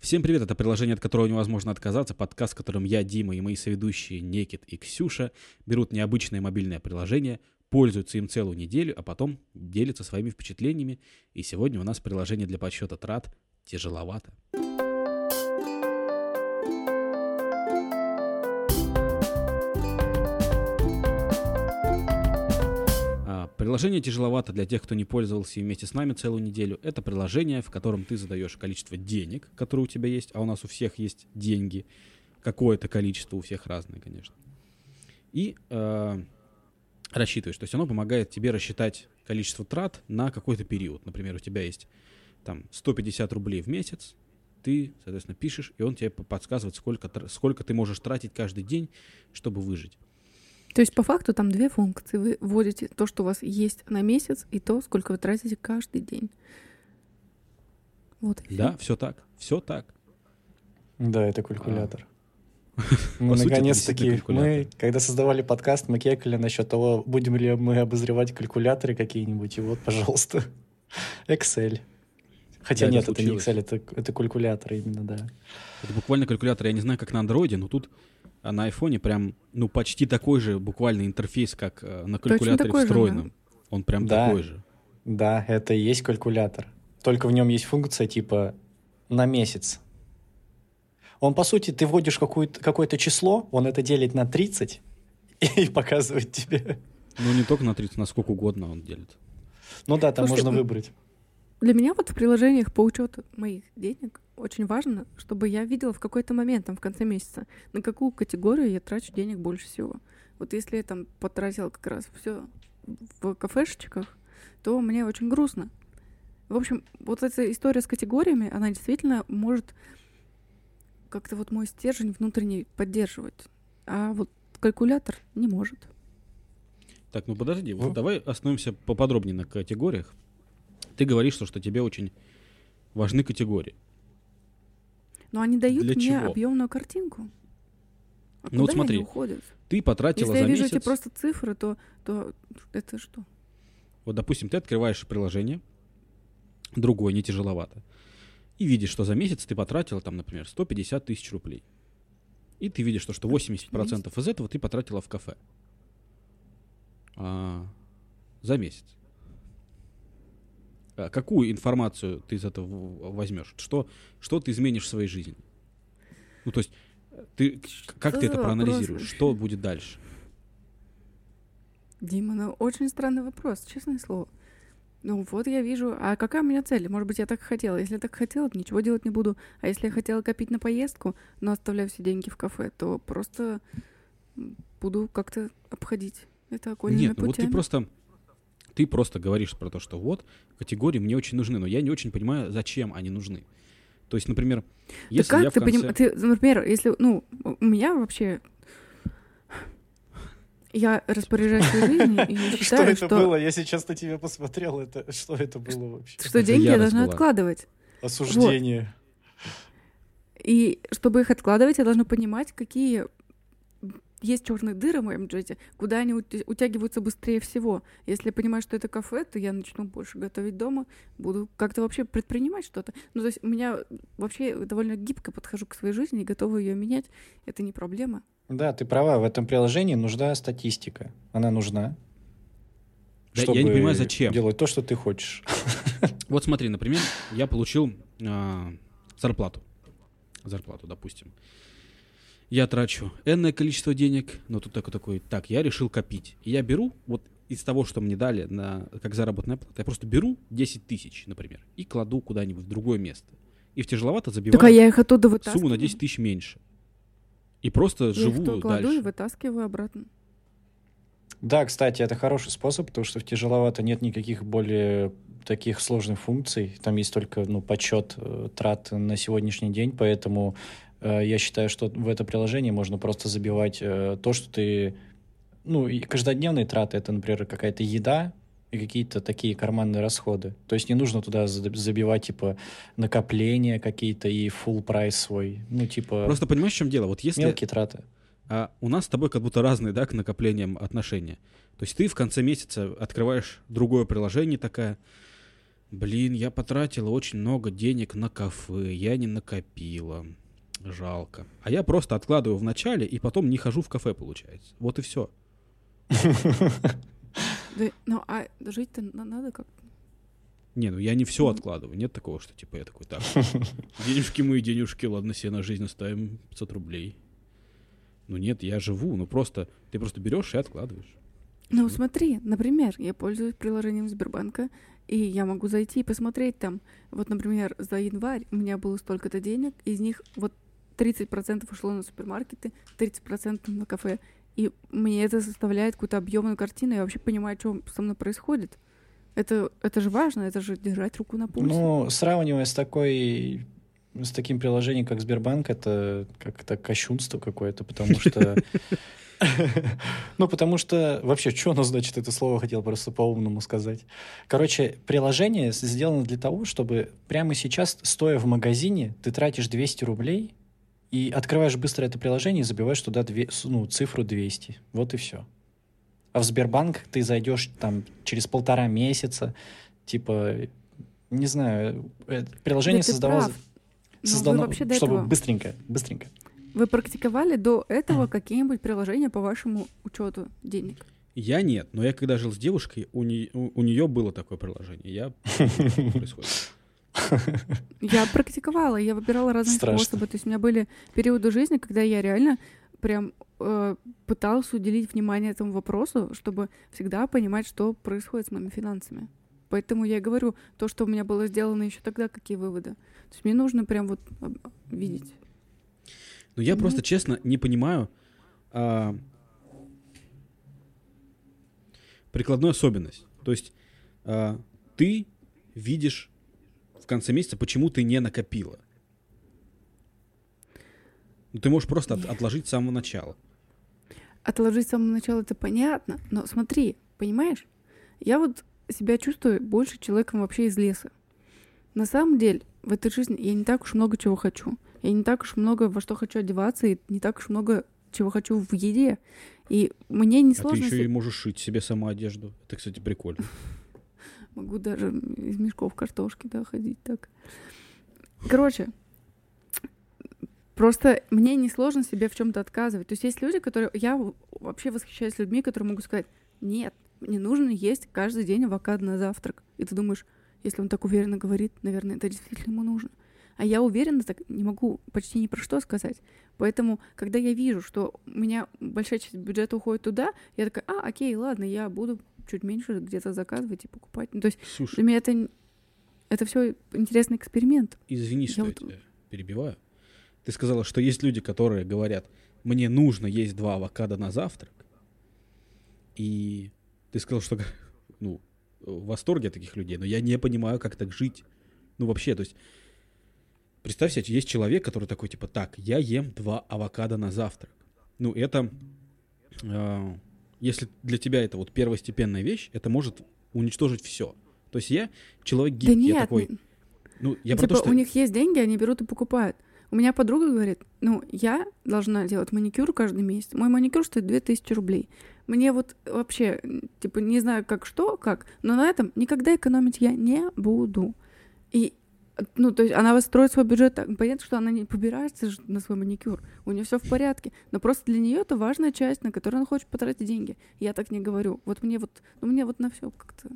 Всем привет, это приложение, от которого невозможно отказаться, подкаст, в котором я, Дима и мои соведущие Некит и Ксюша берут необычное мобильное приложение, пользуются им целую неделю, а потом делятся своими впечатлениями. И сегодня у нас приложение для подсчета трат тяжеловато. Приложение тяжеловато для тех, кто не пользовался вместе с нами целую неделю. Это приложение, в котором ты задаешь количество денег, которые у тебя есть, а у нас у всех есть деньги. Какое-то количество, у всех разное, конечно. И э, рассчитываешь. То есть оно помогает тебе рассчитать количество трат на какой-то период. Например, у тебя есть там 150 рублей в месяц, ты, соответственно, пишешь, и он тебе по- подсказывает, сколько, сколько ты можешь тратить каждый день, чтобы выжить. То есть по факту там две функции. Вы вводите то, что у вас есть на месяц, и то, сколько вы тратите каждый день. Вот. Да, все так, все так. Да, это калькулятор. По Мы это наконец-таки, мы, когда создавали подкаст, мы кекали насчет того, будем ли мы обозревать калькуляторы какие-нибудь, и вот, пожалуйста, Excel. Хотя Да, это нет, это не случилось. Excel, это, это калькулятор именно, да. Это буквально калькулятор. Я не знаю, как на андроиде, но тут а на айфоне прям, ну, почти такой же буквально интерфейс, как э, на калькуляторе такой же, встроенном. Он прям Да. такой же. Да, это и есть калькулятор. Только в нем есть функция типа на месяц. Он, по сути, ты вводишь какую-то- какое-то число, он это делит на 30 и показывает тебе. Ну, не только на 30, на сколько угодно он делит. Ну да, там Слушайте, можно выбрать. Для меня вот в приложениях по учету моих денег очень важно, чтобы я видела в какой-то момент, там, в конце месяца, на какую категорию я трачу денег больше всего. Вот если я там потратила как раз все в кафешечках, то мне очень грустно. В общем, вот эта история с категориями, она действительно может как-то вот мой стержень внутренний поддерживать. А вот калькулятор не может. Так, ну подожди, вот давай остановимся поподробнее на категориях. Ты говоришь, что, что тебе очень важны категории. Но они дают Для мне чего? объемную картинку. А Ну вот смотри, уходят? Ты потратила Если я за вижу месяц... эти просто цифры, то, то это что? Вот, допустим, ты открываешь приложение, другое, не тяжеловато, и видишь, что за месяц ты потратила, там, например, 150 тысяч рублей. И ты видишь, что, что 80% из этого ты потратила в кафе. А, за месяц. А какую информацию ты из этого возьмешь? Что, что ты изменишь в своей жизни? Ну, то есть, э, ты, как Что ты это за проанализируешь? вопрос? Что будет дальше? Дима, ну очень странный вопрос, честное слово. Ну вот я вижу, а какая у меня цель? Может быть, я так хотела. Если я так хотела, то ничего делать не буду. А если я хотела копить на поездку, но оставляю все деньги в кафе, то просто буду как-то обходить это окольными Нет, ну вот ты путями. просто ты просто говоришь про то, что вот категории мне очень нужны, но я не очень понимаю, зачем они нужны. То есть, например, Да если как я в ты конце... поним- Ты, например, если, ну, у меня вообще... Я распоряжаюсь своей жизнью и Что считаю, это что, было? Я сейчас на тебя посмотрел. Это, что это было вообще? что Это деньги я должна была. откладывать. Осуждение. И чтобы их откладывать, я должна понимать, какие есть черные дыры в моем бюджете, куда они ут- утягиваются быстрее всего. Если я понимаю, что это кафе, то я начну больше готовить дома, буду как-то вообще предпринимать что-то. Ну, то есть у меня вообще довольно гибко подхожу к своей жизни и готова ее менять. Это не проблема. Да, ты права. В этом приложении нужна статистика. Она нужна. Да, я чтобы не понимаю, зачем. Делать то, что ты хочешь. Вот смотри, например, я получил а, зарплату. Зарплату, допустим. Я трачу энное количество денег, но тут такой, такой, так, я решил копить. И я беру, вот из того, что мне дали на, как заработная плата, я просто беру 10 тысяч, например, и кладу куда-нибудь в другое место. И в тяжеловато забиваю Так а я их оттуда вытаскиваю. сумму на 10 тысяч меньше. И просто Я их живу то кладу дальше. и вытаскиваю обратно. Да, кстати, это хороший способ, потому что в тяжеловато нет никаких более таких сложных функций. Там есть только ну, подсчет э, трат на сегодняшний день, поэтому я считаю, что в это приложение можно просто забивать э, то, что ты... Ну, и каждодневные траты, это, например, какая-то еда и какие-то такие карманные расходы. То есть не нужно туда за- забивать, типа, накопления какие-то и full прайс свой. Ну, типа, Просто понимаешь, в чем дело? Вот если мелкие траты. А у нас с тобой как будто разные, да, к накоплениям отношения. То есть ты в конце месяца открываешь другое приложение такая, Блин, я потратила очень много денег на кафе, я не накопила. Жалко. А я просто откладываю в начале и потом не хожу в кафе, получается. Вот и все. Ну, а жить-то на- надо как Не, ну я не все откладываю. Нет такого, что типа я такой, так, денежки мои, денежки, ладно, себе на жизнь оставим 500 рублей. Ну нет, я живу, ну просто, ты просто берешь и откладываешь. Ну, смотри, например, я пользуюсь приложением Сбербанка, и я могу зайти и посмотреть там. Вот, например, за январь у меня было столько-то денег, из них вот 30% ушло на супермаркеты, 30% на кафе. И мне это составляет какую-то объемную картину, я вообще понимаю, что со мной происходит. Это, это же важно, это же держать руку на пульсе. Ну, сравнивая с такой с таким приложением, как Сбербанк, это как-то кощунство какое-то, потому что... Ну, потому что... Вообще, что оно значит, это слово хотел просто по-умному сказать. Короче, приложение сделано для того, чтобы прямо сейчас, стоя в магазине, ты тратишь 200 рублей и открываешь быстро это приложение и забиваешь туда две- ну, цифру 200. Вот и все. А в Сбербанк ты зайдешь там через полтора месяца, типа, не знаю, э, приложение Да создавалось, вы создано, вообще до чтобы этого- быстренько, быстренько. Вы практиковали до этого какие-нибудь приложения по вашему учету денег? Я нет, но я когда жил с девушкой, у, нее, у, нее было такое приложение. Я происходит. Я практиковала, я выбирала разные Страшно. способы. То есть у меня были периоды жизни, когда я реально прям э, пыталась уделить внимание этому вопросу, чтобы всегда понимать, что происходит с моими финансами. Поэтому я и говорю, то, что у меня было сделано еще тогда, какие выводы. То есть мне нужно прям вот об- видеть. Но я Ну. просто, честно, не понимаю а, прикладную особенность. То есть а, ты видишь конце месяца, почему ты не накопила. Ну, ты можешь просто от- отложить с самого начала. Отложить с самого начала это понятно, но смотри, понимаешь? Я вот себя чувствую больше человеком вообще из леса. На самом деле, в этой жизни я не так уж много чего хочу. Я не так уж много во что хочу одеваться, и не так уж много чего хочу в еде. И мне не А ты сложно... еще и можешь шить себе сама одежду. Это, кстати, прикольно. Могу даже из мешков картошки, да, ходить так. Короче, просто мне несложно себе в чем-то отказывать. То есть есть люди, которые... Я вообще восхищаюсь людьми, которые могут сказать, нет, мне нужно есть каждый день авокадо на завтрак. И ты думаешь, если он так уверенно говорит, наверное, это действительно ему нужно. А я уверенно так не могу почти ни про что сказать. Поэтому, когда я вижу, что у меня большая часть бюджета уходит туда, я такая, а, окей, ладно, я буду чуть меньше где-то заказывать и покупать. Ну, то есть Слушай, для меня это, это все интересный эксперимент. Извини, что я вот- тебя перебиваю. Ты сказала, что есть люди, которые говорят, мне нужно есть два авокадо на завтрак. И ты сказал, что ну, в восторге от таких людей, но я не понимаю, как так жить. Ну, вообще, то есть, представь себе, есть человек, который такой, типа, так, я ем два авокадо на завтрак. Ну, это, э, если для тебя это вот первостепенная вещь, это может уничтожить все. То есть я человек гибкий, да нет, я такой, ну, я типа про то, что... у них есть деньги, они берут и покупают. У меня подруга говорит, ну, я должна делать маникюр каждый месяц. Мой маникюр стоит 2000 рублей. Мне вот вообще, типа, не знаю, как что, как, но на этом никогда экономить я не буду. И, ну, то есть она строит свой бюджет так. Понятно, что она не побирается на свой маникюр. У нее все в порядке. Но просто для нее это важная часть, на которую она хочет потратить деньги. Я так не говорю. Вот мне вот, ну, мне вот на все как-то.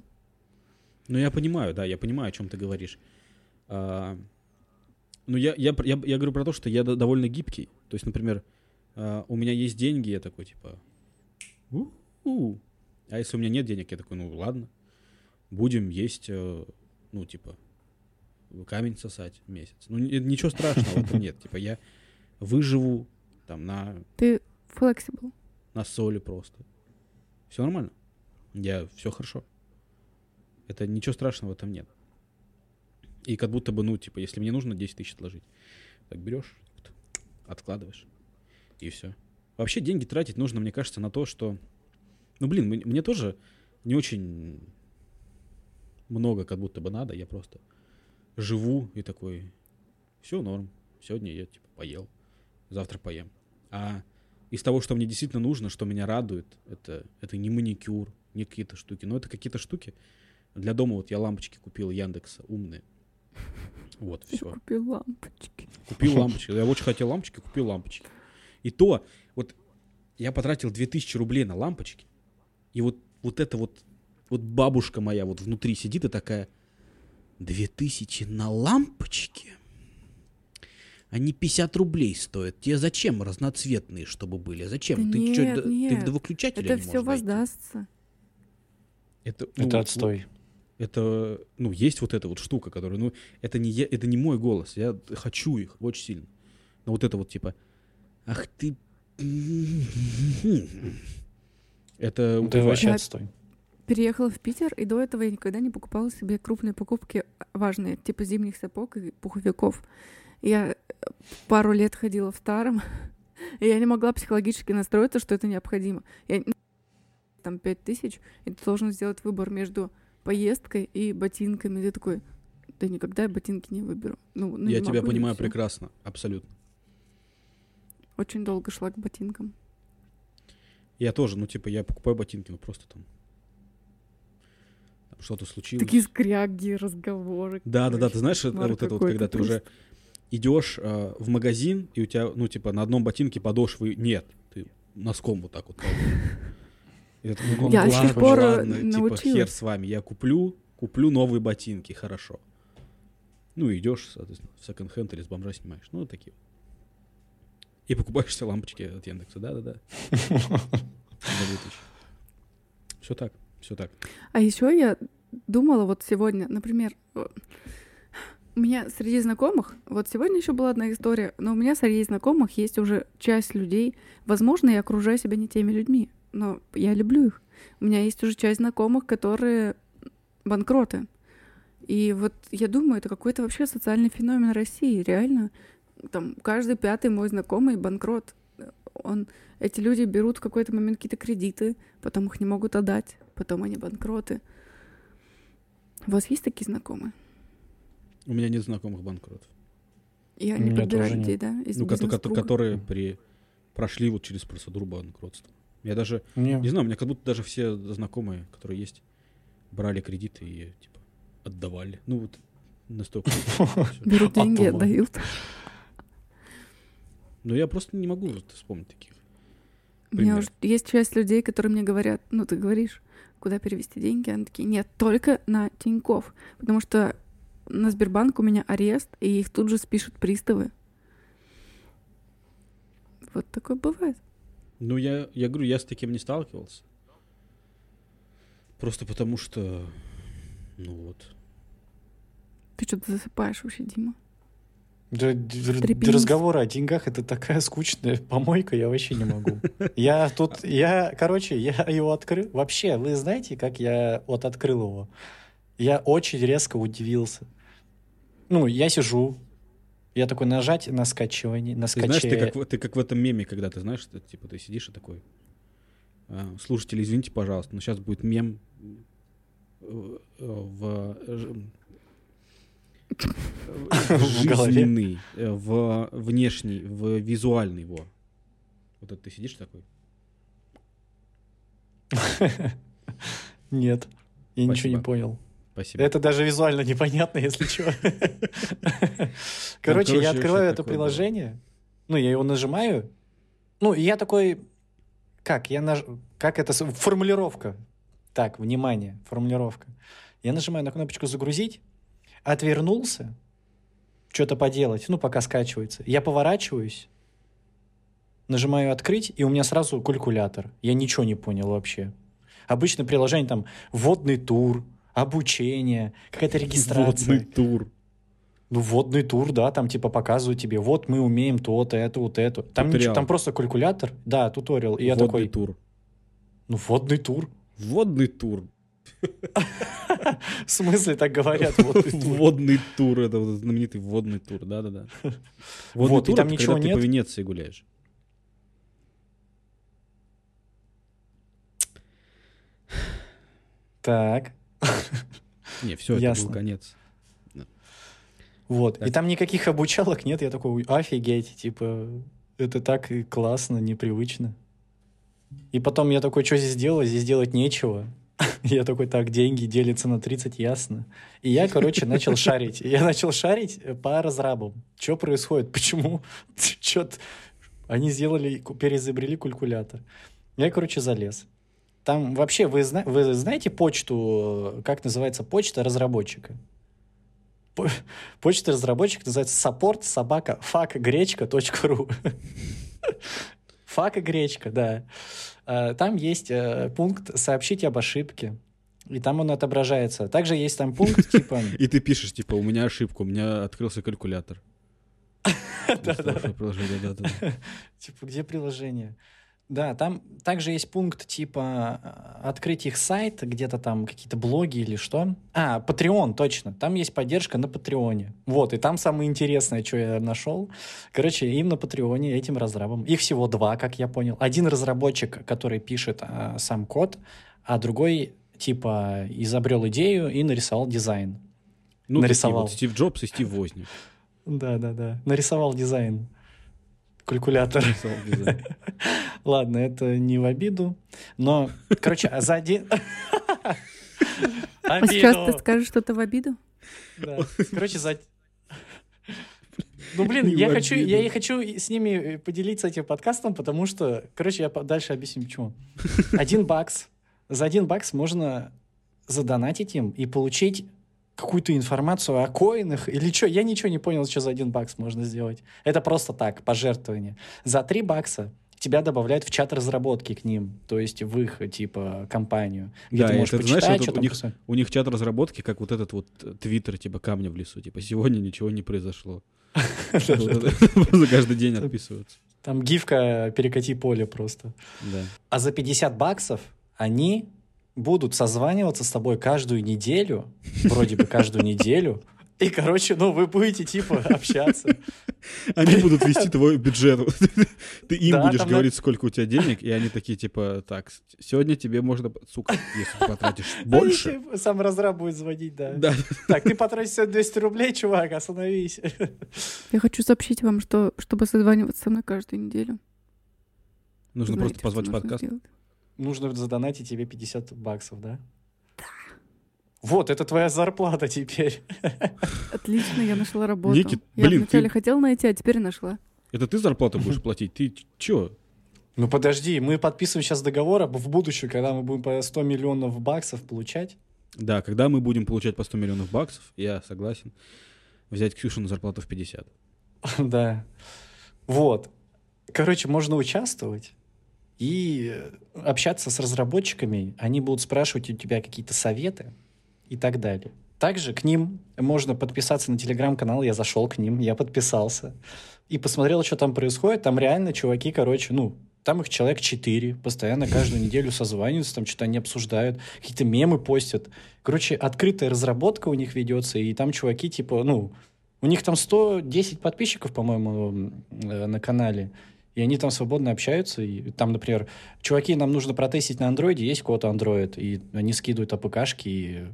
Ну, я понимаю, да, я понимаю, о чем ты говоришь. А, ну, я, я, я, я говорю про то, что я до- довольно гибкий. То есть, например, а, у меня есть деньги, я такой, типа, у-у. А если у меня нет денег, я такой, ну, ладно, будем есть, э, ну, типа, камень сосать месяц. Ну, ни- ничего страшного в этом нет. Типа, я выживу там на, Ты flexible. на соли просто. Все нормально. Я, все хорошо. Это ничего страшного в этом нет. И как будто бы, ну, типа, если мне нужно 10 тысяч отложить, так берешь, откладываешь, и все. Вообще деньги тратить нужно, мне кажется, на то, что... Ну, блин, мне тоже не очень много как будто бы надо. Я просто живу и такой, все норм. Сегодня я, типа, поел, завтра поем. А из того, что мне действительно нужно, что меня радует, это, это не маникюр, не какие-то штуки, но это какие-то штуки, Для дома вот я лампочки купил Яндекса умные. Вот, Я все. купил лампочки. Купил лампочки. Я очень хотел лампочки, купил лампочки. И то, вот я потратил 2000 рублей на лампочки, и вот, вот это вот, вот бабушка моя вот внутри сидит и такая, 2000 на лампочки? Они 50 рублей стоят. Тебе зачем разноцветные, чтобы были? Зачем? Да ты нет, чё, до- ты нет. до выключателя Это не все воздастся. Это, ну, Это отстой. это, ну, есть вот эта вот штука, которая, ну, это не, я, это не мой голос, я хочу их очень сильно. Но вот это вот типа, ах ты... Это Это убивает. вообще отстой. Переехала в Питер, и до этого я никогда не покупала себе крупные покупки важные, типа зимних сапог и пуховиков. Я э, пару лет ходила в старом, и я не могла психологически настроиться, что это необходимо. Я, там пять тысяч, и ты должен сделать выбор между поездкой и ботинками. И ты такой, да никогда я ботинки не выберу. Ну, ну, Я тебя могу, понимаю прекрасно, абсолютно. Очень долго шла к ботинкам. Я тоже, ну, типа, я покупаю ботинки, ну, просто там что-то случилось. Такие скряги, разговоры. Да, да, да, короче, ты знаешь, это кошмар вот это вот, когда ты просто. уже идешь э, в магазин, и у тебя, ну, типа, на одном ботинке подошвы нет. Ты носком вот так вот. такой, ну, Я с ладно, тех пор, э, ладно, типа, хер с вами, я куплю, куплю новые ботинки, хорошо. Ну, идешь, соответственно, в секонд-хенд или с бомжа снимаешь. Ну, вот такие. И покупаешь себе лампочки от Яндекса, да-да-да. Все так, все так. А еще я думала вот сегодня, например, у меня среди знакомых, вот сегодня еще была одна история, но у меня среди знакомых есть уже часть людей, возможно, я окружаю себя не теми людьми, но я люблю их. У меня есть уже часть знакомых, которые банкроты. И вот я думаю, это какой-то вообще социальный феномен России, реально. Там каждый пятый мой знакомый банкрот. Он, эти люди берут в какой-то момент какие-то кредиты, потом их не могут отдать, потом они банкроты. У вас есть такие знакомые? У меня нет знакомых банкротов. Я У не меня подбираю тоже нет. людей, да? Из Ну, ко- ко- бизнес-круга? которые при, прошли вот через процедуру банкротства. Я даже, Не, не знаю, у меня как будто даже все знакомые, которые есть, брали кредиты и, типа, отдавали. Ну, вот настолько. Берут деньги, Оттуда. отдают. Но я просто не могу вспомнить таких. У меня уже есть часть людей, которые мне говорят, ну, ты говоришь, куда перевести деньги? Они такие, нет, только на Тиньков. Потому что на Сбербанк у меня арест, и их тут же спишут приставы. Вот такое бывает. Ну, я, я говорю, я с таким не сталкивался. Просто потому что, ну вот. Ты что-то засыпаешь вообще, Дима. Да, разговоры о деньгах это такая скучная помойка, я вообще не могу. Я тут, я, короче, я его открыл. Вообще, вы знаете, как я вот открыл его? Я очень резко удивился. Ну, я сижу, я такой нажать на скачивание, на Ты знаешь, ты скачивание. как, в- ты как в этом меме, когда ты знаешь, ты, типа, ты сидишь и такой. «А, Слушатели, извините, пожалуйста, но сейчас будет мем э, э, в. Жизненный, э, в внешний, в визуальный его. Вот это ты сидишь такой. Нет, я ничего не понял. Спасибо. Это даже визуально непонятно, если что. Короче, короче, я открываю это приложение, ну, я его нажимаю, ну, я такой, как, я наж... как это, формулировка. Так, внимание, формулировка. Я нажимаю на кнопочку «Загрузить», отвернулся, что-то поделать, ну, пока скачивается. Я поворачиваюсь, нажимаю «Открыть», и у меня сразу калькулятор. Я ничего не понял вообще. Обычно приложение там «Вводный тур», «Обучение», какая-то регистрация. Водный тур. Ну, вводный тур, да, там типа показывают тебе, вот мы умеем то-то, это, вот это. Там, ничего, там просто калькулятор, да, туториал. И я Водный такой, тур. ну, вводный тур. Водный тур. В смысле так говорят? Водный тур. Это вот знаменитый водный тур. Да-да-да. Водный тур там ничего когда ты нет? по Венеции гуляешь. Так, Не, все, это был конец. вот. И там никаких обучалок нет. Я такой, «Ой, офигеть, типа, это так и классно, непривычно. И потом я такой, что здесь делать? Здесь делать нечего. Я такой, так, деньги делятся на 30, ясно. И я, короче, начал шарить. Я начал шарить по разрабам. Что происходит? Почему? Чё Они сделали, переизобрели калькулятор. Я, короче, залез. Там вообще, вы, зна... вы знаете почту, как называется почта разработчика? Почта разработчика называется support собака fuckgречка.ру Фак и гречка, да. А, там есть э, пункт «Сообщить об ошибке». И там он отображается. Также есть там пункт типа... И ты пишешь, типа, у меня ошибка, у меня открылся калькулятор. Да-да. Типа, где приложение? Да, там также есть пункт типа э, открыть их сайт, где-то там какие-то блоги или что. А, Patreon, точно. Там есть поддержка на Патреоне. Вот, и там самое интересное, что я нашел. Короче, им на Патреоне, этим разрабам. Их всего два, как я понял. Один разработчик, который пишет а, сам код, а другой типа изобрел идею и нарисовал дизайн. Ну, нарисовал. Вот Стив Джобс и Стив Возник. Да, да, да. Нарисовал дизайн калькулятор. Ладно, это не в обиду. Но, короче, а за один... А сейчас ты скажешь что-то в обиду? Да. Короче, за... Ну, блин, я хочу, я и хочу с ними поделиться этим подкастом, потому что, короче, я дальше объясню, почему. Один бакс. За один бакс можно задонатить им и получить какую-то информацию о коинах или что. Я ничего не понял, что за один бакс можно сделать. Это просто так, пожертвование. За три бакса тебя добавляют в чат разработки к ним, то есть в их, типа, компанию, где да, ты можешь это, почитать, знаешь, что у, них, у них чат разработки, как вот этот вот э, твиттер, типа, камня в лесу, типа, сегодня ничего не произошло. За каждый день отписываются. Там гифка «перекати поле» просто. А за 50 баксов они будут созваниваться с тобой каждую неделю, вроде бы каждую неделю, и, короче, ну, вы будете, типа, общаться. Они будут вести твой бюджет. Ты им будешь говорить, сколько у тебя денег, и они такие, типа, так, сегодня тебе можно, сука, если ты потратишь больше. Сам разраб будет звонить, да. Да. Так, ты потратил 200 рублей, чувак, остановись. Я хочу сообщить вам, что, чтобы созваниваться на каждую неделю. Нужно просто позвать подкаст нужно задонатить тебе 50 баксов, да? Да. Вот, это твоя зарплата теперь. Отлично, я нашла работу. Никит, я блин, вначале ты... хотела найти, а теперь нашла. Это ты зарплату будешь платить? Ты чё? Ну подожди, мы подписываем сейчас договор в будущем, когда мы будем по 100 миллионов баксов получать. Да, когда мы будем получать по 100 миллионов баксов, я согласен взять Ксюшу на зарплату в 50. Да. Вот. Короче, можно участвовать и общаться с разработчиками. Они будут спрашивать у тебя какие-то советы и так далее. Также к ним можно подписаться на телеграм-канал. Я зашел к ним, я подписался. И посмотрел, что там происходит. Там реально чуваки, короче, ну, там их человек четыре, постоянно каждую неделю созваниваются, там что-то они обсуждают, какие-то мемы постят. Короче, открытая разработка у них ведется, и там чуваки, типа, ну, у них там 110 подписчиков, по-моему, э, на канале и они там свободно общаются. И там, например, чуваки, нам нужно протестить на андроиде, есть код Android, и они скидывают АПКшки, и...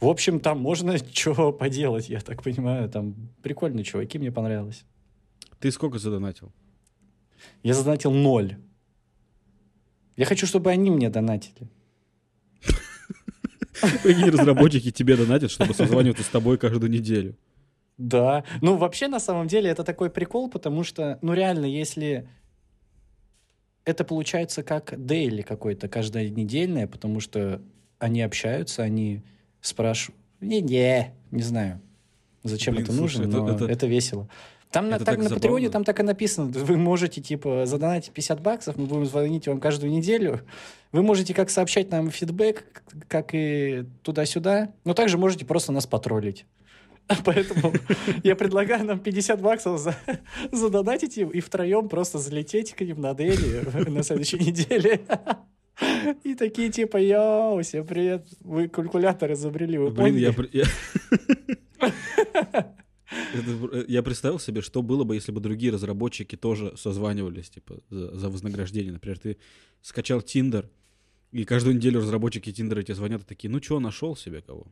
В общем, там можно чего поделать, я так понимаю. Там прикольные чуваки, мне понравилось. Ты сколько задонатил? Я задонатил ноль. Я хочу, чтобы они мне донатили. Какие разработчики тебе донатят, чтобы созваниваться с тобой каждую неделю? Да. Ну, вообще, на самом деле, это такой прикол, потому что, ну, реально, если это получается как дейли какой-то, каждое недельное, потому что они общаются, они спрашивают. Не-не, не знаю, зачем Блин, это слушай, нужно, но это, это... это весело. Там это на, так, на Патреоне там так и написано. Вы можете, типа, задонатить 50 баксов, мы будем звонить вам каждую неделю. Вы можете как сообщать нам фидбэк, как и туда-сюда, но также можете просто нас потроллить. Поэтому я предлагаю нам 50 баксов за, задонатить им и втроем просто залететь к ним на Дели на следующей неделе. И такие типа, йоу, всем привет, вы калькулятор изобрели, вы Блин, я... Это, я представил себе, что было бы, если бы другие разработчики тоже созванивались, типа, за, за вознаграждение. Например, ты скачал Тиндер, и каждую неделю разработчики Тиндера тебе звонят и такие, ну что, нашел себе кого?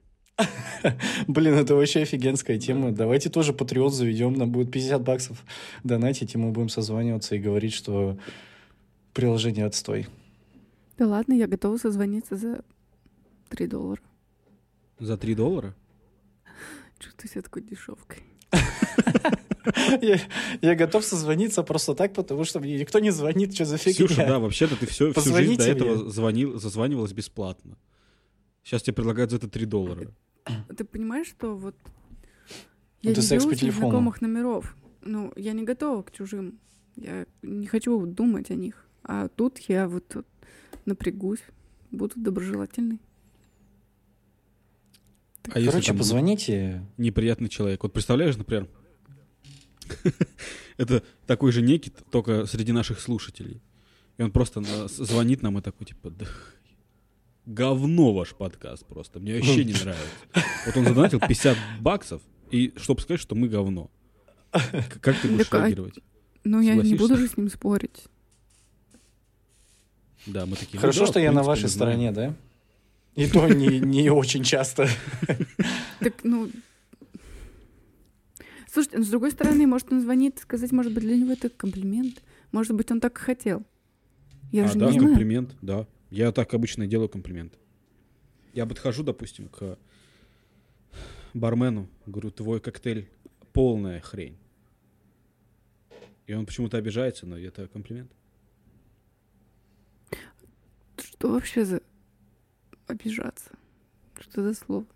Блин, это вообще офигенская тема. Давайте тоже Patreon заведем, нам будет 50 баксов донатить, и мы будем созваниваться и говорить, что приложение отстой. Да ладно, я готова созвониться за Три доллара. За 3 доллара? Чувствую себя такой дешевкой. Я, я готов созвониться просто так, потому что мне никто не звонит, что за фигня. Ксюша, да, вообще-то ты все, всю жизнь до этого звонил, зазванивалась бесплатно. Сейчас тебе предлагают за это 3 доллара. Ты понимаешь, что вот Ну, я ты не секс по беру телефону. незнакомых номеров. Ну, я не готова к чужим. Я не хочу думать о них. А тут я вот вот напрягусь, буду доброжелательной. А если Короче, там позвоните. неприятный человек? Вот представляешь, например, это такой же некий, только среди наших слушателей. И он просто звонит нам и такой, типа, «Да говно ваш подкаст просто, мне вообще не нравится. Вот он задонатил 50 баксов, и чтобы сказать, что мы говно. Как ты будешь Так, а- реагировать? Ну, я не буду же с ним спорить. Да, мы такие. ну Хорошо, да, что я на вашей стороне, да? И то не, не очень часто. Так, ну... Слушайте, ну, с другой стороны, может, он звонит сказать, может быть, для него это комплимент. Может быть, он так и хотел. Я а, же да, не знаю. комплимент, да. Я так обычно делаю комплимент. Я подхожу, допустим, к бармену, говорю, твой коктейль полная хрень. И он почему-то обижается, но это комплимент. Что вообще за обижаться? Что за слово?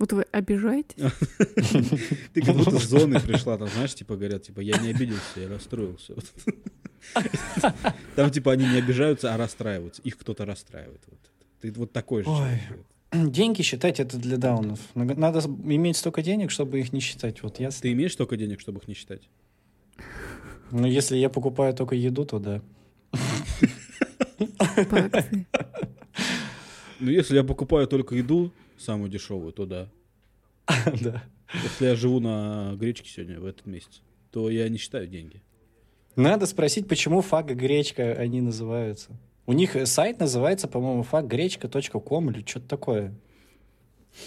Вот вы обижаетесь? Ты как будто с зоны пришла, там, знаешь, типа говорят, типа, я не обиделся, я расстроился. Там, типа, они не обижаются, а расстраиваются. Их кто-то расстраивает. Вот. Ты вот такой же. Деньги считать это для даунов. Надо иметь столько денег, чтобы их не считать. Вот ясно. Ты имеешь столько денег, чтобы их не считать? Ну, если я покупаю только еду, то да. Ну, если я покупаю только еду, самую дешевую, то да. Да. Если я живу на гречке сегодня, в этот месяц, то я не считаю деньги. Надо спросить, почему фаг и гречка они называются. У них сайт называется, по-моему, факгречка.ком или что-то такое.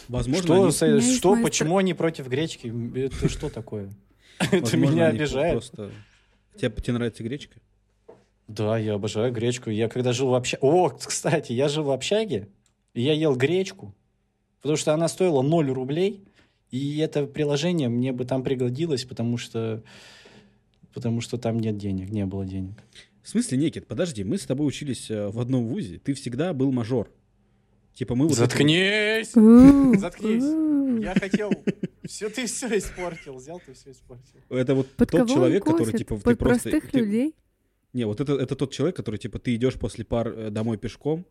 Возможно, что, они- что почему они против гречки? Это что такое? Это меня обижает. Просто... Тебе, тебе нравится гречка? Да, я обожаю гречку. Я когда жил в общаге... О, кстати, я жил в общаге, и я ел гречку, потому что она стоила 0 рублей, и это приложение мне бы там пригодилось, потому что... Потому что там нет денег, не было денег. В смысле, Никит, подожди, мы с тобой учились э, в одном вузе, ты всегда был мажор. Типа мы вот... Заткнись! Заткнись. Я хотел... Все, ты все испортил. Взял, ты все испортил. Это вот Под тот кого он человек, который типа ты Под просто... простых ты- людей? Не, вот это, это тот человек, который типа ты идешь после пар э, домой пешком,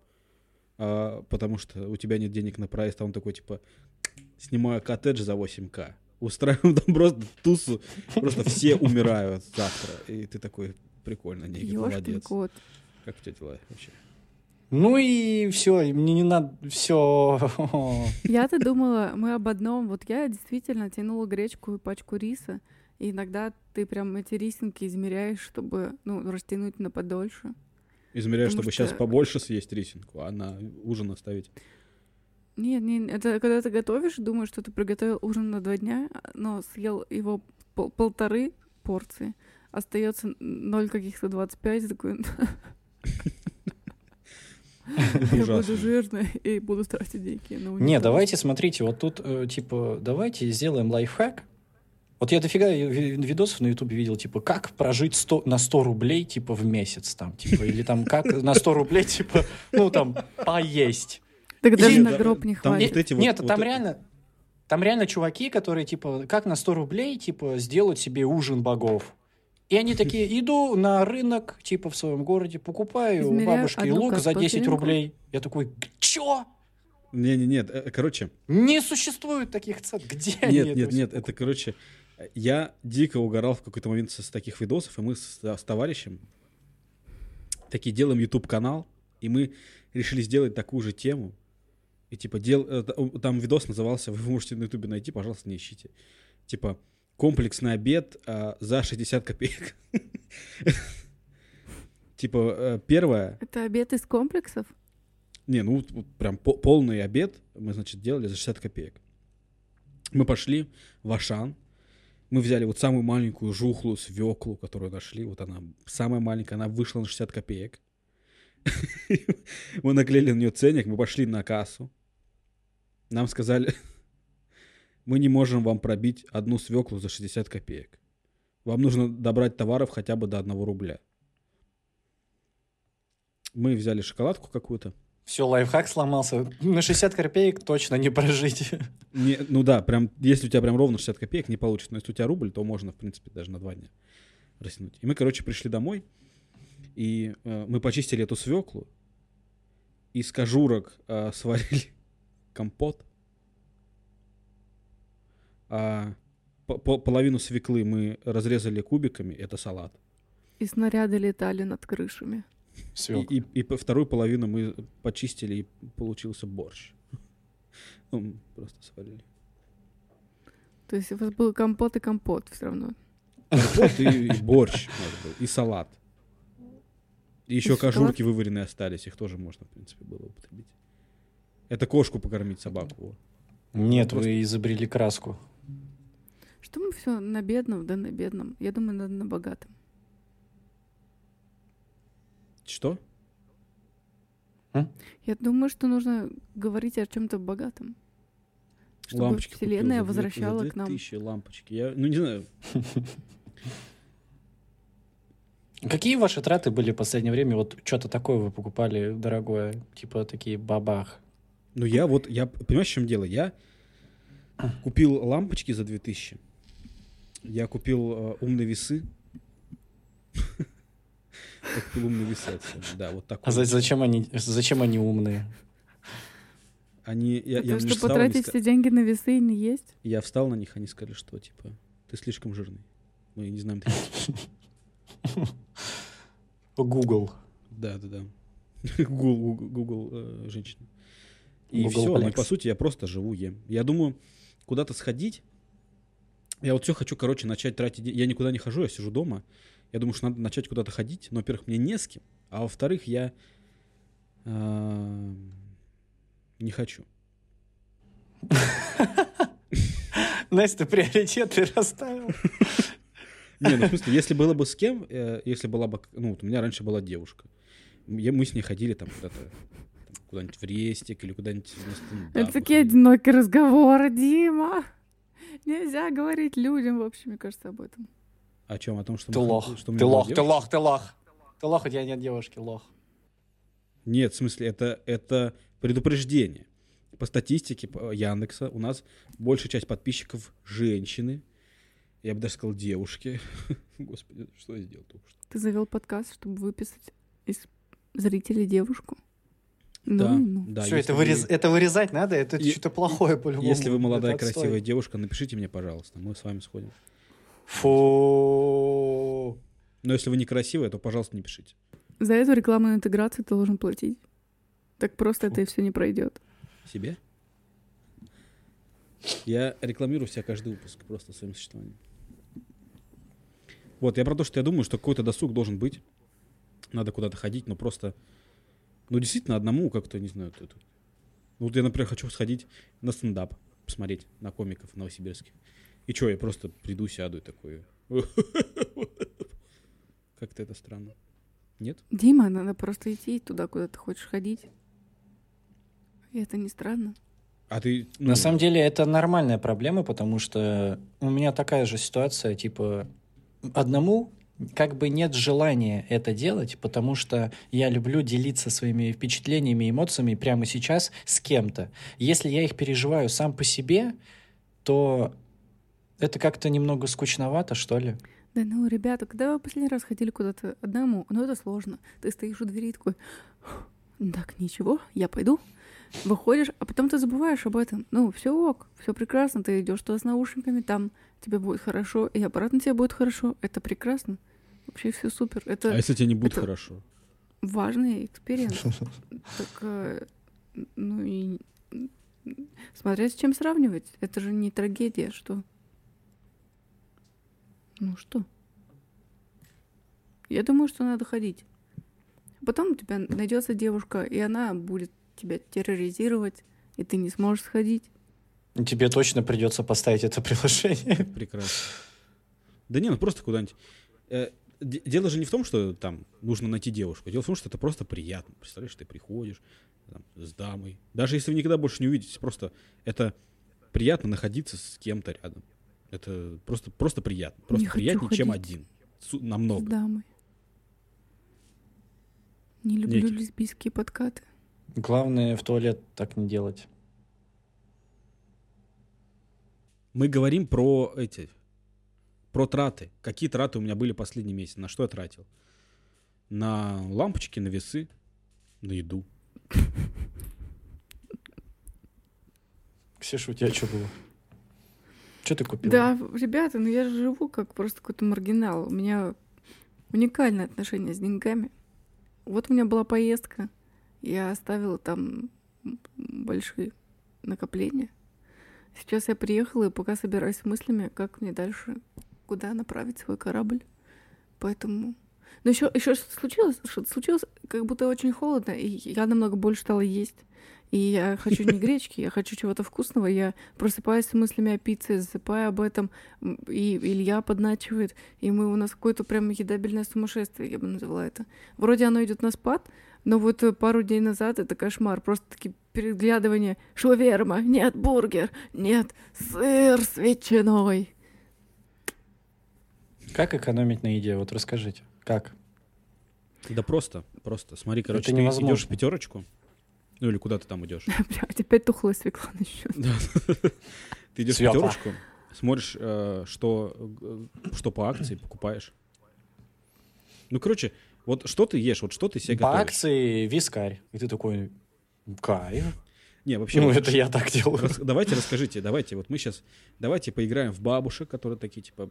а, потому что у тебя нет денег на проезд, а он такой типа снимаю коттедж за 8к. Устраиваем там просто тусу, просто все умирают завтра. И ты такой, прикольно, Никит, молодец. кот. Как у тебя дела вообще? Ну и все, мне не надо... Все. Я-то думала, мы об одном. Вот я действительно тянула гречку и пачку риса. И иногда ты прям эти рисинки измеряешь, чтобы, ну, растянуть на подольше. Измеряю, Потому чтобы что- сейчас побольше съесть рисинку, а на ужин оставить. Нет, не, это когда ты готовишь, думаешь, что ты приготовил ужин на два дня, но съел его пол- полторы порции, остается ноль каких-то 25, такой, я буду жирной и буду тратить деньги Не, давайте, смотрите, вот тут, э, типа, давайте сделаем лайфхак. Вот я дофига ви- видосов на ютубе видел, типа, как прожить 100, на 100 рублей, типа, в месяц, там, типа, или там, как на 100 рублей, типа, ну, там, поесть. Так даже И- на гроб не хватит. Нет, там реально, там реально чуваки, которые, типа, как на 100 рублей, типа, сделать себе ужин богов. И они такие, иду на рынок, типа, в своем городе, покупаю у бабушки лук за 10 картофелинку. рублей. Я такой, чё? Не, не, нет, э, короче, Не существует таких цен. Где они нет, это нет, всё нет, это, короче, я дико угорал в какой-то момент с, таких видосов, и мы с, с товарищем такие делаем YouTube канал, и мы решили сделать такую же тему. И типа дел, э, там видос назывался, вы можете на YouTube найти, пожалуйста, не ищите. Типа комплексный обед а, за 60 копеек. Типа э, первое, Это обед из комплексов? не, ну прям по- полный обед мы, значит, делали за 60 копеек. Мы пошли в Ашан, мы взяли вот самую маленькую жухлую свеклу, которую нашли, вот она самая маленькая, она вышла на 60 копеек. Мы наклеили на нее ценник, мы пошли на кассу. Нам сказали, мы не можем вам пробить одну свеклу за 60 копеек. Вам нужно добрать товаров хотя бы до 1 рубля. Мы взяли шоколадку какую-то. Все, лайфхак сломался. На 60 копеек точно не прожить. Не, ну да, прям, если у тебя прям ровно 60 копеек, не получится. Но если у тебя рубль, то можно, в принципе, даже на два дня растянуть. И мы, короче, пришли домой, и э, мы почистили эту свеклу, из кожурок э, сварили компот, а по- по- половину свеклы мы разрезали кубиками, это салат. И снаряды летали над крышами. И, Свекла. и, и по- вторую половину мы почистили, и получился борщ. Ну, просто сварили. То есть у вас был компот и компот все равно. Компот и, и борщ нас был, и салат. И еще И кожурки вываренные остались, их тоже можно, в принципе, было употребить. Это кошку покормить, собаку. Нет, Просто- вы изобрели краску. Что мы все на бедном, да на бедном. Я думаю, надо на богатом. Что? Я думаю, что нужно говорить о чем-то богатом. Чтобы Лампочки купил Вселенная за две- возвращала за к нам. 2000 лампочки. Я, ну, не знаю. Какие ваши траты были в последнее время? Вот что-то такое вы покупали дорогое, типа такие бабах. Ну, я вот, я, понимаешь, в чем дело? Я купил лампочки за 2000. Я купил э, умные весы. Я весы от Sony, Да, вот такой. А за- зачем они, зачем они умные? Они, я, я, Это мне что, встал, потратить все деньги на весы и не есть? я встал на них, они сказали, что, типа, ты слишком жирный. Мы не знаем. Google. Да, да, да. Google, Google, э, женщина. И все, ну, по сути, я просто живу, ем. Я думаю, куда-то сходить. Я вот все хочу, короче, начать тратить деньги. Я никуда не хожу, я сижу дома. Я думаю, что надо начать куда-то ходить. Но, во-первых, мне не с кем. А во-вторых, я э, не хочу. Настя, ты приоритеты расставил. Не, ну, в смысле, если было бы с кем, э, если была бы... Ну, вот у меня раньше была девушка. Я- Мы с ней ходили там куда-то, куда-нибудь в рестик или куда-нибудь на стендап Это такие одинокие разговоры, Дима. Нельзя говорить людям вообще, мне кажется, об этом. О чем? О том, что Ты мы- лох, что ты лох, ты лох, ты лох. Ты лох, у тебя нет девушки, лох. Нет, в смысле, это, это предупреждение. По статистике Яндекса у нас большая часть подписчиков женщины. Я бы даже сказал девушки. Господи, что я сделал только что? Ты завел подкаст, чтобы выписать из зрителей девушку? Ну, Да, и ну. да. Все, если это, вы- вырез- это вырезать надо? Это Е- что-то плохое по-любому. Если вы молодая, Это отстой. красивая девушка, напишите мне, пожалуйста. Мы с вами сходим. Фу. Но если вы некрасивая, то, пожалуйста, не пишите. За эту рекламную интеграцию ты должен платить. Так просто Фу. это и все не пройдет. Себе? Я рекламирую себя каждый выпуск просто своим существованием. Вот, я про то, что я думаю, что какой-то досуг должен быть. Надо куда-то ходить, но просто... Ну, действительно, одному как-то, не знаю, это... Вот я, например, хочу сходить на стендап, посмотреть на комиков в Новосибирске. И что, я просто приду, сяду и такой... Как-то это странно. Нет? Дима, надо просто идти туда, куда ты хочешь ходить. И это не странно. А ты... ну, На самом деле это нормальная проблема, потому что у меня такая же ситуация, типа, одному как бы нет желания это делать, потому что я люблю делиться своими впечатлениями и эмоциями прямо сейчас с кем-то. Если я их переживаю сам по себе, то это как-то немного скучновато, что ли. Да ну, ребята, когда вы последний раз ходили куда-то одному, ну это сложно. Ты стоишь у двери и такой, так, ничего, я пойду. Выходишь, а потом ты забываешь об этом. Ну, все ок, все прекрасно. Ты идешь туда с наушниками, там тебе будет хорошо, и обратно тебе будет хорошо. Это прекрасно. Вообще все супер. А Это если тебе не будет это- хорошо? важный experience. Так, э, ну и смотря с чем сравнивать. Это же не трагедия, что? Ну что? Я думаю, что надо ходить. Потом у тебя найдется девушка, и она будет тебя терроризировать, и ты не сможешь сходить. Тебе точно придется поставить это приложение. Прекрасно. Да не, ну просто куда-нибудь. Э, дело же не в том, что там нужно найти девушку. Дело в том, что это просто приятно. Представляешь, ты приходишь там, с дамой. Даже если вы никогда больше не увидитесь, просто это приятно находиться с кем-то рядом. Это просто, просто приятно. Просто Не хочу приятнее, чем один. Су- С намного. дамой. Не люблю Некий. лесбийские подкаты. Главное в туалет так не делать. Мы говорим про эти, про траты. Какие траты у меня были последний месяц? На что я тратил? На лампочки, на весы, на еду. Ксюша, у тебя что было? Что ты купила? Да, ребята, ну я же живу как просто какой-то маргинал. У меня уникальное отношение с деньгами. Вот у меня была поездка, я оставила там большие накопления. Сейчас я приехала и пока собираюсь с мыслями, как мне дальше, куда направить свой корабль. Поэтому... Но еще, еще что-то случилось, что-то случилось, как будто очень холодно, и я намного больше стала есть. И я хочу не гречки, я хочу чего-то вкусного. Я просыпаюсь с мыслями о пицце, засыпаю об этом, и Илья подначивает, и мы у нас какое-то прям едабельное сумасшествие, я бы назвала это. Вроде оно идет на спад, но вот э, пару дней назад это кошмар, просто такие переглядывания. Шаверма, нет, бургер, нет, сыр с ветчиной. Как экономить на еде? Вот расскажите. Как? Да просто, просто. Смотри, короче, Это ты невозможно. идешь в пятерочку, ну или куда ты там идешь. Блядь, опять тухлая свекла насчет. Да. Ты идешь в пятерочку, смотришь, э, что, э, что по акции покупаешь. Ну, короче, вот что ты ешь, вот что ты себе По готовишь. акции вискарь. И ты такой, кайф. Не, вообще, Ну, это я так делаю. рас- давайте расскажите, давайте, вот мы сейчас, давайте поиграем в бабушек, которые такие, типа,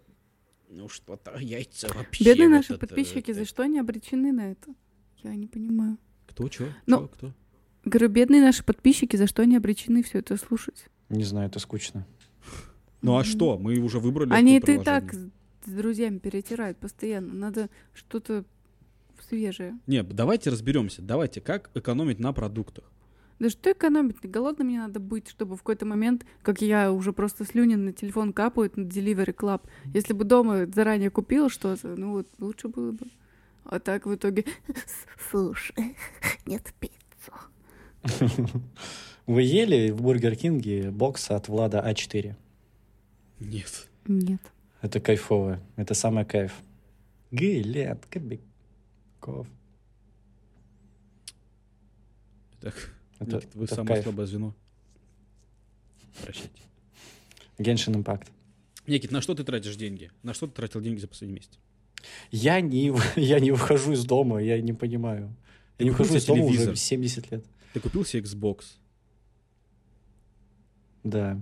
ну что-то яйца вообще. Бедные вот наши это, подписчики, э, за что они обречены на это? Я не понимаю. Кто, чё? Ну, Чё, кто? Говорю, бедные наши подписчики, за что они обречены все это слушать? Не знаю, это скучно. Ну а что? Мы уже выбрали. Они это и так с, друзьями перетирают постоянно. Надо что-то свежее. Не, давайте разберемся. Давайте, как экономить на продуктах. Да что экономить? Голодным мне надо быть, чтобы в какой-то момент, как я уже просто слюни на телефон капают на Delivery Club. Если бы дома заранее купила что-то, ну вот лучше было бы. А так в итоге... Слушай, нет пиццу. Вы ели в Бургер Кинге бокс от Влада А4? Нет. Нет. Это кайфово. Это самый кайф. Гелет, Кобяков. Так, Это, Никита, вы это самое кайф. слабое звено. Прощайте. Genshin Impact. Никит, на что ты тратишь деньги? На что ты тратил деньги за последний месяц? Я не, я не выхожу из дома, я не понимаю. Ты Я не купил себе дома уже телевизор? 70 лет. Ты купил себе Xbox? Да.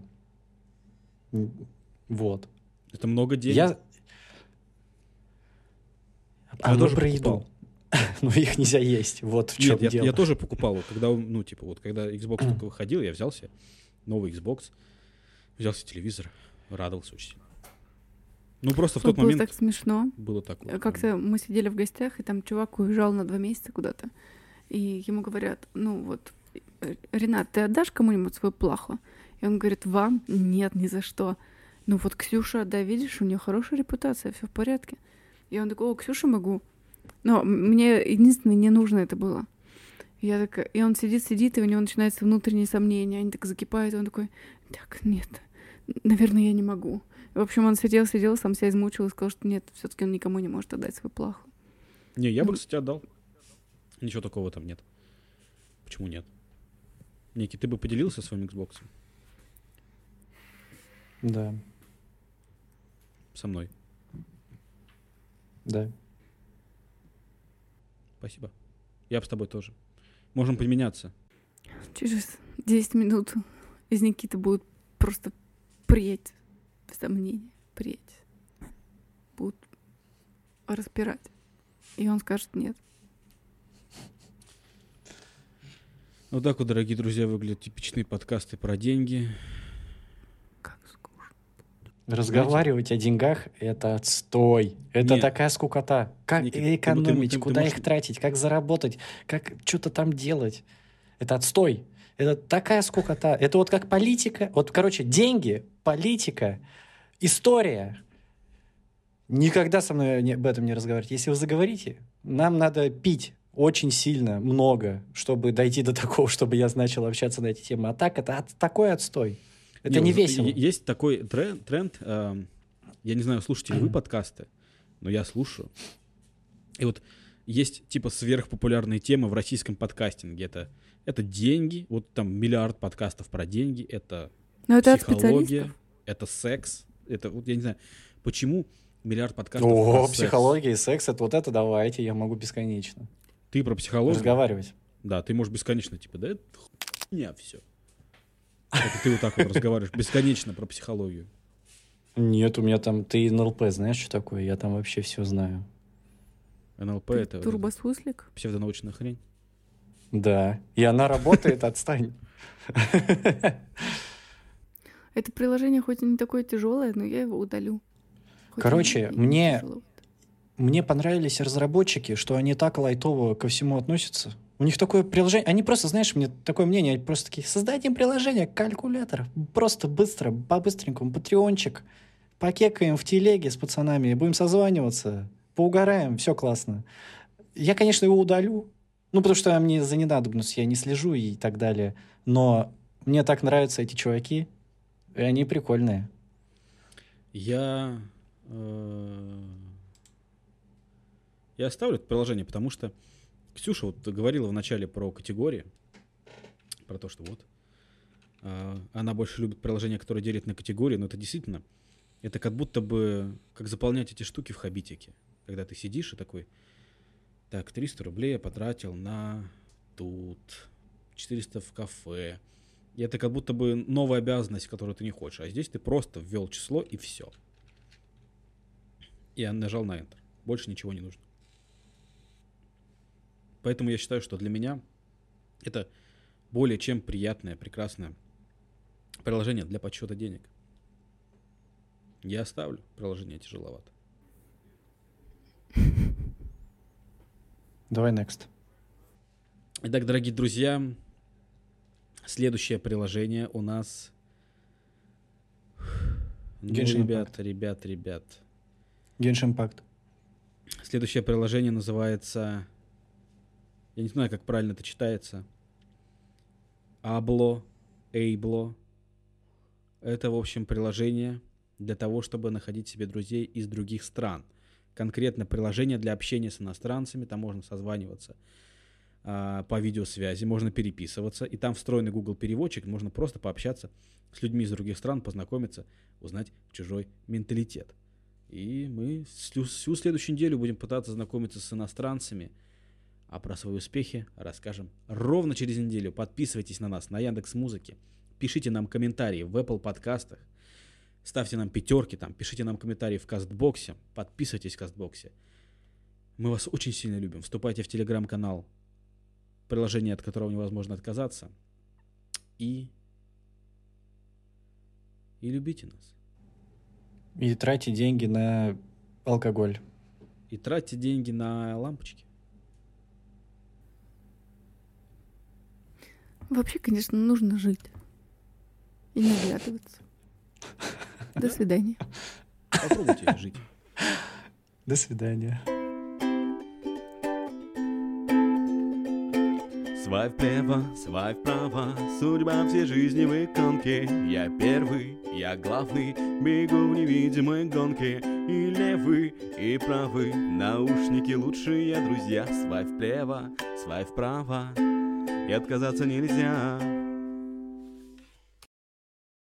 Вот. Это много денег. Я... Я А мы тоже про покупал. еду. Но их нельзя есть. Вот в чем Нет, я, дело. я тоже покупал, вот когда, ну, типа, вот когда Xbox только выходил, я взял себе новый Xbox, взял себе телевизор, радовался очень сильно. Ну, просто в тот было момент так смешно. было так вот. Как-то мы сидели в гостях, и там чувак уезжал на два месяца куда-то. И ему говорят, ну вот, Ренат, ты отдашь кому-нибудь свою плаху? И он говорит, вам? Нет, ни за что. Ну вот Ксюша, да, видишь, у нее хорошая репутация, все в порядке. И он такой, о, Ксюша могу. Но мне единственное не нужно это было. Я такая, и он сидит, сидит, и у него начинаются внутренние сомнения. Они так закипают, и он такой, так, нет, наверное, я не могу. В общем, он сидел, сидел, сам себя измучил и сказал, что нет, все-таки он никому не может отдать свою плаху. Не, я бы, Ну. кстати, отдал. Ничего такого там нет. Почему нет? Ники, ты бы поделился своим Xbox Да, со мной? да. Спасибо. Я бы с тобой тоже. Можем поменяться. Через 10 минут из Никиты будет просто преть в сомнении, преть. Будут распирать. И он скажет нет. Вот так вот, дорогие друзья, выглядят типичные подкасты про деньги. Как скучно. Разговаривать о деньгах — это отстой. Это Нет. такая скукота. Как Никит, ты- ты- экономить, ты- ты куда можешь- их тратить, как заработать, как что-то там делать. Это отстой. Это такая скукота. Это вот как политика. Вот, короче, деньги, политика, история. Никогда со мной не, об этом не разговаривать. Если вы заговорите, нам надо пить очень сильно, много, чтобы дойти до такого, чтобы я начал общаться на эти темы. А так это от, такой отстой. Это не, не весело. Есть такой тренд, тренд э, я не знаю, слушаете ли вы подкасты, но я слушаю. И вот есть типа сверхпопулярные темы в российском подкастинге. Это, это деньги, вот там миллиард подкастов про деньги, это но это психология, это секс, это вот я не знаю, почему миллиард подкастов О, про психология секс. и секс, это вот это давайте, я могу бесконечно. Ты про психологию? Разговаривать. Да, ты можешь бесконечно, типа, да это хуйня все. Это ты вот так вот разговариваешь бесконечно про психологию. Нет, у меня там... Ты НЛП знаешь, что такое? Я там вообще все знаю. НЛП Ты это... Турбосуслик? Псевдонаучная хрень. Да. И она работает, отстань. Это приложение хоть и не такое тяжелое, но я его удалю. Хоть Короче, мне, мне понравились разработчики, что они так лайтово ко всему относятся. У них такое приложение, они просто, знаешь, мне такое мнение, они просто такие, создадим приложение, калькулятор, просто быстро, по-быстренькому, патреончик, покекаем в телеге с пацанами, будем созваниваться, поугараем, все классно. Я, конечно, его удалю, ну, потому что мне за ненадобность я не слежу и так далее, но мне так нравятся эти чуваки, и они прикольные. Я... Э, я оставлю это приложение, потому что Ксюша вот говорила вначале про категории, про то, что вот э, она больше любит приложения, которые делят на категории, но это действительно, это как будто бы, как заполнять эти штуки в Хабитике, когда ты сидишь и такой, так, 300 рублей я потратил на тут, 400 в кафе, и это как будто бы новая обязанность, которую ты не хочешь. А здесь ты просто ввел число и все. И я нажал на Enter. Больше ничего не нужно. Поэтому я считаю, что для меня это более чем приятное, прекрасное приложение для подсчета денег. Я оставлю приложение тяжеловато. Давай next. Итак, дорогие друзья, Следующее приложение у нас... Ну, ребят, Impact. ребят, ребят. Genshin Impact. Следующее приложение называется... Я не знаю, как правильно это читается. Абло, Эйбло. Это, в общем, приложение для того, чтобы находить себе друзей из других стран. Конкретно приложение для общения с иностранцами, там можно созваниваться а, по видеосвязи, можно переписываться, и там встроенный Google переводчик, можно просто пообщаться с людьми из других стран, познакомиться, узнать чужой менталитет. И мы всю, всю следующую неделю будем пытаться знакомиться с иностранцами, а про свои успехи расскажем ровно через неделю. Подписывайтесь на нас на Яндекс Музыке, пишите нам комментарии в Apple подкастах, ставьте нам пятерки там, пишите нам комментарии в Кастбоксе, подписывайтесь в Кастбоксе. Мы вас очень сильно любим. Вступайте в телеграм-канал приложение, от которого невозможно отказаться. И, и любите нас. И тратьте деньги на алкоголь. И тратьте деньги на лампочки. Вообще, конечно, нужно жить. И не оглядываться. До свидания. Попробуйте жить. До свидания. Свай вправо, свай вправо, судьба всей жизни в иконке. Я первый, я главный, бегу в невидимой гонке. И левый, и правый, наушники лучшие друзья. Свай вправо, свай вправо, и отказаться нельзя.